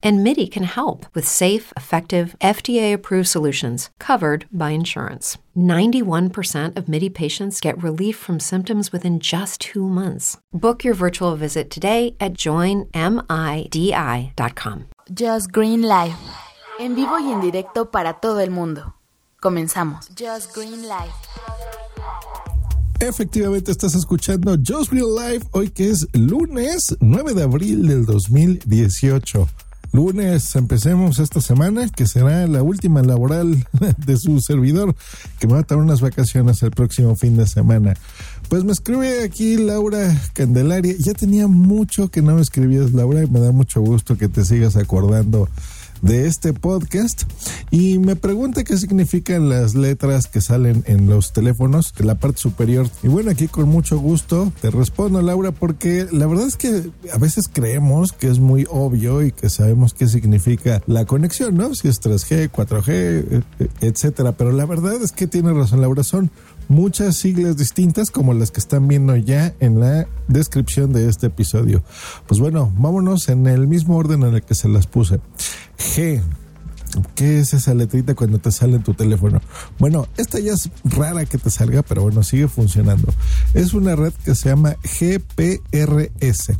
And MIDI can help with safe, effective, FDA approved solutions covered by insurance. 91% of MIDI patients get relief from symptoms within just two months. Book your virtual visit today at joinmidi.com. Just Green Life. En vivo y en directo para todo el mundo. Comenzamos. Just Green Life. Efectivamente estás escuchando Just Green Life hoy que es lunes 9 de abril del 2018. Lunes empecemos esta semana, que será la última laboral de su servidor, que va a tomar unas vacaciones el próximo fin de semana. Pues me escribe aquí Laura Candelaria. Ya tenía mucho que no me escribías, Laura, y me da mucho gusto que te sigas acordando de este podcast y me pregunta qué significan las letras que salen en los teléfonos, en la parte superior. Y bueno, aquí con mucho gusto te respondo, Laura, porque la verdad es que a veces creemos que es muy obvio y que sabemos qué significa la conexión, ¿no? Si es 3G, 4G, etcétera. Pero la verdad es que tiene razón, Laura, son muchas siglas distintas como las que están viendo ya en la descripción de este episodio. Pues bueno, vámonos en el mismo orden en el que se las puse. G. ¿Qué es esa letrita cuando te sale en tu teléfono? Bueno, esta ya es rara que te salga, pero bueno, sigue funcionando. Es una red que se llama GPRS.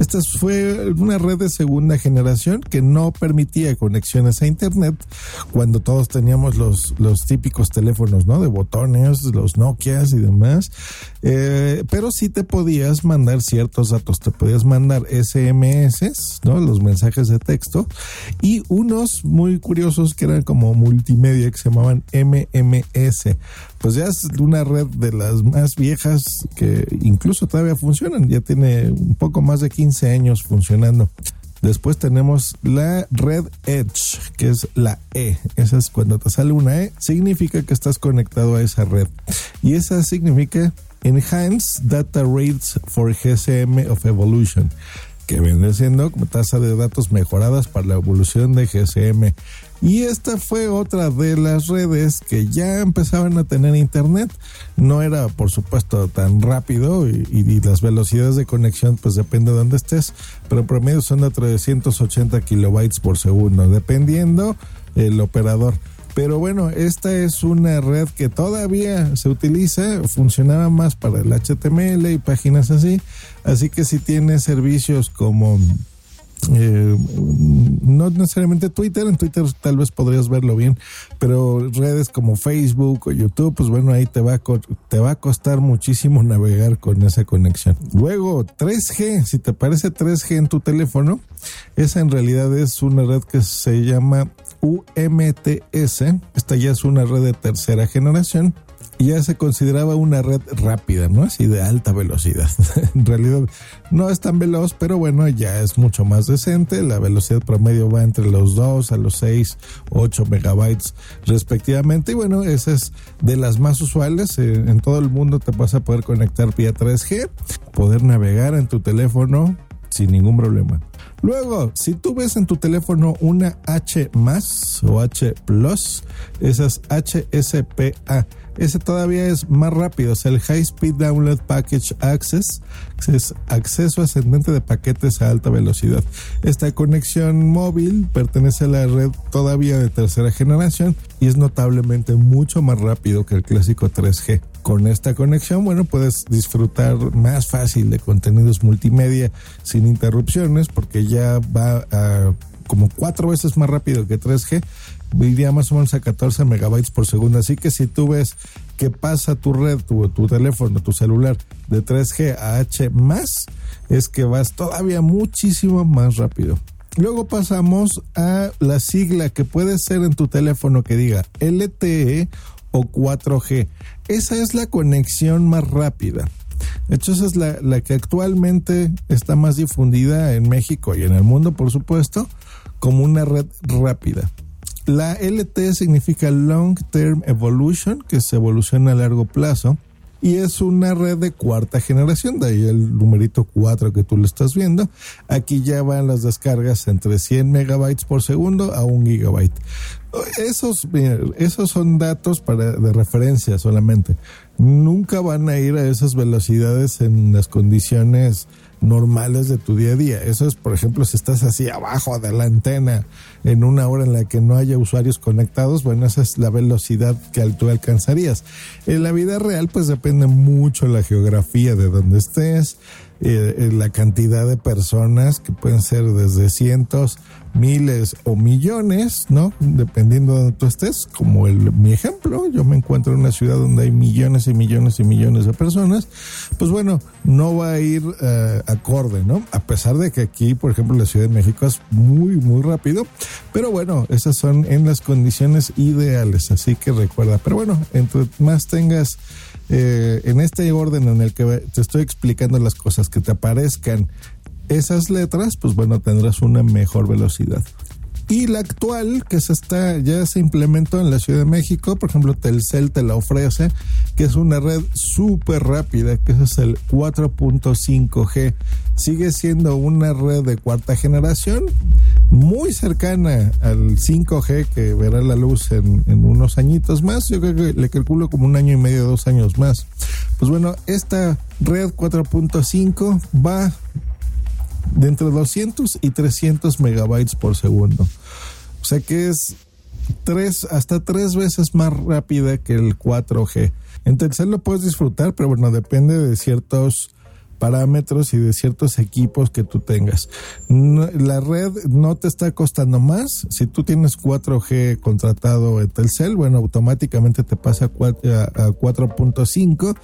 Esta fue una red de segunda generación que no permitía conexiones a internet cuando todos teníamos los, los típicos teléfonos, ¿no? De botones, los Nokias y demás. Eh, pero sí te podías mandar ciertos datos. Te podías mandar SMS, ¿no? Los mensajes de texto y unos muy curiosos que eran como multimedia que se llamaban MMS pues ya es una red de las más viejas que incluso todavía funcionan, ya tiene un poco más de 15 años funcionando. Después tenemos la red Edge, que es la E. Esa es cuando te sale una E, significa que estás conectado a esa red. Y esa significa Enhanced Data Rates for GSM of Evolution, que viene siendo tasa de datos mejoradas para la evolución de GSM. Y esta fue otra de las redes que ya empezaban a tener internet. No era, por supuesto, tan rápido y, las velocidades de conexión, pues depende de dónde estés, pero promedio son de 380 kilobytes por segundo, dependiendo el operador. Pero bueno, esta es una red que todavía se utiliza, funcionaba más para el HTML y páginas así. Así que si tiene servicios como eh, no necesariamente Twitter, en Twitter tal vez podrías verlo bien, pero redes como Facebook o YouTube, pues bueno, ahí te va, a, te va a costar muchísimo navegar con esa conexión. Luego, 3G, si te parece 3G en tu teléfono, esa en realidad es una red que se llama UMTS, esta ya es una red de tercera generación ya se consideraba una red rápida, ¿no? Así de alta velocidad. en realidad no es tan veloz, pero bueno, ya es mucho más decente. La velocidad promedio va entre los 2 a los 6, 8 megabytes respectivamente. Y bueno, esa es de las más usuales. Eh, en todo el mundo te vas a poder conectar vía 3G, poder navegar en tu teléfono sin ningún problema. Luego, si tú ves en tu teléfono una H más o H esas HSPA ese todavía es más rápido, es el High Speed Download Package Access, que es acceso ascendente de paquetes a alta velocidad. Esta conexión móvil pertenece a la red todavía de tercera generación y es notablemente mucho más rápido que el clásico 3G. Con esta conexión, bueno, puedes disfrutar más fácil de contenidos multimedia sin interrupciones porque ya va a como cuatro veces más rápido que 3G iría más o menos a 14 megabytes por segundo. Así que si tú ves que pasa tu red, tu, teléfono, tu celular de 3G a H es que vas todavía muchísimo más rápido. Luego pasamos a la sigla que puede ser en tu teléfono que diga LTE o 4G. Esa es la conexión más rápida. De hecho, esa es la que actualmente está más difundida en México y en el mundo, por supuesto, como una red rápida. La LT significa Long Term Evolution, que se evoluciona a largo plazo. y es una red de cuarta generación, de ahí el numerito 4 que tú le estás viendo. Aquí ya van las descargas entre 100 megabytes por segundo a 1 gigabyte. Esos, esos son datos para, de referencia solamente. Nunca van a ir a esas velocidades en las condiciones normales de tu día a día. Eso es, por ejemplo, si estás así abajo de la antena en una hora en la que no haya usuarios conectados, bueno, esa es la velocidad que tú alcanzarías. En la vida real, pues depende mucho la geografía de donde estés, eh, eh, la cantidad de personas que pueden ser desde cientos, miles o millones, ¿no? Dependiendo de donde tú estés, como el, mi ejemplo, yo me encuentro en una ciudad donde hay millones y millones y millones de personas, pues bueno, no va a ir uh, acorde, ¿no? A pesar de que aquí, por ejemplo, la Ciudad de México es muy, muy rápido, pero bueno, esas son en las condiciones ideales, así que recuerda, pero bueno, entre más tengas eh, en este orden en el que te estoy explicando las cosas que te aparezcan esas letras, pues bueno, tendrás una mejor velocidad. Y la actual, que se está, ya se implementó en la Ciudad de México, por ejemplo, Telcel te la ofrece, que es una red súper rápida, que es el 4.5G. Sigue siendo una red de cuarta generación, muy cercana al 5G que verá la luz en, unos añitos más. Yo creo que le calculo como un año y medio, dos años más. Pues bueno, esta red 4.5 va de entre 200 y 300 megabytes por segundo. O sea que es tres, hasta tres veces más rápida que el 4G. En Telcel lo puedes disfrutar, pero bueno, depende de ciertos parámetros y de ciertos equipos que tú tengas. la red no te está costando más. Si tú tienes 4G contratado en Telcel, bueno, automáticamente te pasa a 4.5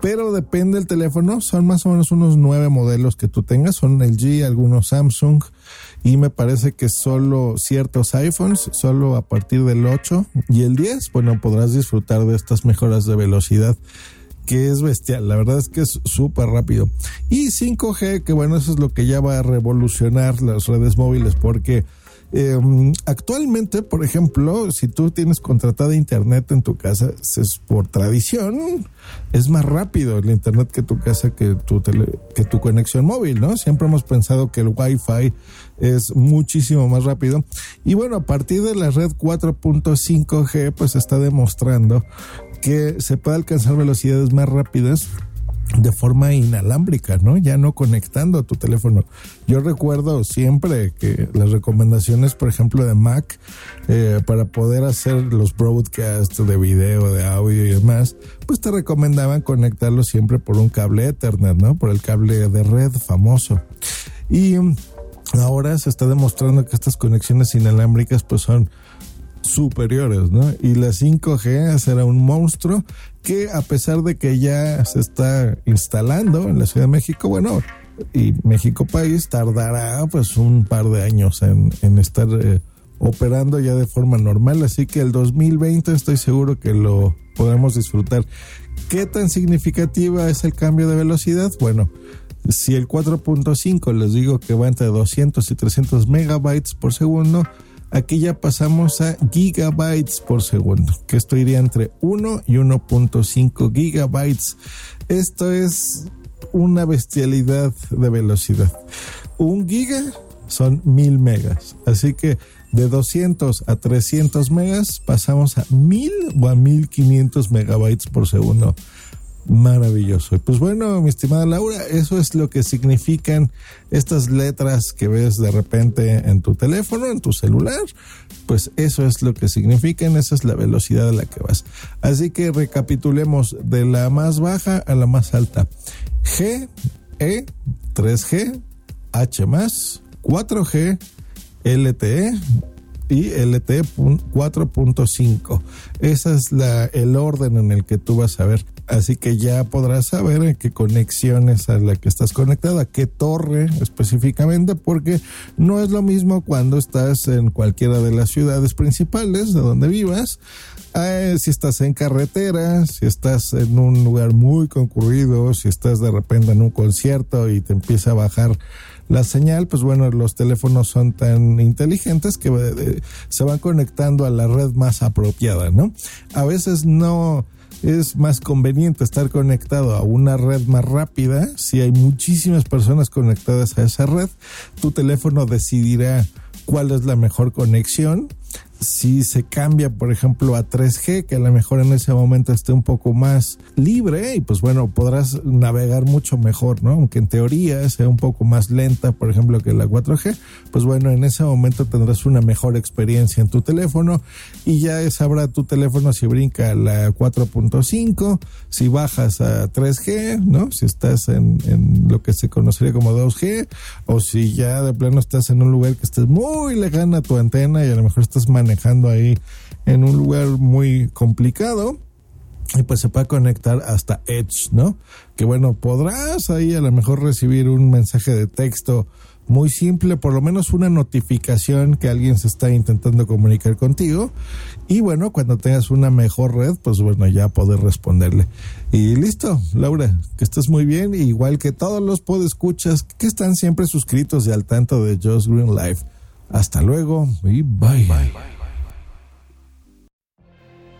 pero depende del teléfono. Son más o menos unos nueve modelos que tú tengas. Son el G, algunos Samsung y me parece que solo ciertos iPhones, solo a partir del 8 y el 10, bueno, podrás disfrutar de estas mejoras de velocidad que es bestial, la verdad es que es súper rápido. Y 5G, que bueno, eso es lo que ya va a revolucionar las redes móviles porque eh, actualmente, por ejemplo, si tú tienes contratada internet en tu casa, es por tradición, es más rápido el internet que tu casa que tu, que tu conexión móvil, ¿no? Siempre hemos pensado que el Wi-Fi es muchísimo más rápido. Y bueno, a partir de la red 4.5G, pues está demostrando que se puede alcanzar velocidades más rápidas de forma inalámbrica, ¿no? Ya no conectando a tu teléfono. Yo recuerdo siempre que las recomendaciones, por ejemplo, de Mac, eh, para poder hacer los broadcasts de video, de audio y demás, pues te recomendaban conectarlo siempre por un cable Ethernet, ¿no? Por el cable de red famoso. Y ahora se está demostrando que estas conexiones inalámbricas pues son superiores, ¿no? Y la 5G será un monstruo que a pesar de que ya se está instalando en la Ciudad de México, bueno, y México país tardará pues un par de años en, estar eh, operando ya de forma normal, así que el 2020 estoy seguro que lo podremos disfrutar. ¿Qué tan significativa es el cambio de velocidad? Bueno, si el 4.5 les digo que va entre 200 y 300 megabytes por segundo, Aquí ya pasamos a gigabytes por segundo, que esto iría entre 1 y 1.5 gigabytes. Esto es una bestialidad de velocidad. Un giga son mil megas. Así que de 200 a 300 megas pasamos a 1000 o a 1500 megabytes por segundo. Maravilloso. Pues bueno, mi estimada Laura, eso es lo que significan estas letras que ves de repente en tu teléfono, en tu celular. Pues eso es lo que significan, esa es la velocidad a la que vas. Así que recapitulemos de la más baja a la más alta. G, E, 3G, H 4G, LTE, y LTE 4.5. Ese es la, el orden en el que tú vas a ver. Así que ya podrás saber en qué conexiones a la que estás conectada, qué torre específicamente, porque no es lo mismo cuando estás en cualquiera de las ciudades principales de donde vivas, eh, si estás en carretera, si estás en un lugar muy concurrido, si estás de repente en un concierto y te empieza a bajar la señal, pues bueno, los teléfonos son tan inteligentes que eh, se van conectando a la red más apropiada, ¿no? A veces no es más conveniente estar conectado a una red más rápida. Si hay muchísimas personas conectadas a esa red, tu teléfono decidirá cuál es la mejor conexión si se cambia, por ejemplo, a 3G, que a lo mejor en ese momento esté un poco más libre y pues bueno, podrás navegar mucho mejor, ¿no? Aunque en teoría sea un poco más lenta, por ejemplo, que la 4G, pues bueno, en ese momento tendrás una mejor experiencia en tu teléfono y ya sabrá tu teléfono si brinca a la 4.5, si bajas a 3G, ¿no? Si estás en, en lo que se conocería como 2G o si ya de plano estás en un lugar que estés muy lejana a tu antena y a lo mejor estás manejando manejando ahí en un lugar muy complicado y pues se puede conectar hasta Edge, ¿no? Que bueno, podrás ahí a lo mejor recibir un mensaje de texto muy simple, por lo menos una notificación que alguien se está intentando comunicar contigo. Y bueno, cuando tengas una mejor red, pues bueno, ya poder responderle. Y listo, Laura, que estés muy bien, igual que todos los podescuchas que están siempre suscritos y al tanto de Just Green Life. Hasta luego y bye.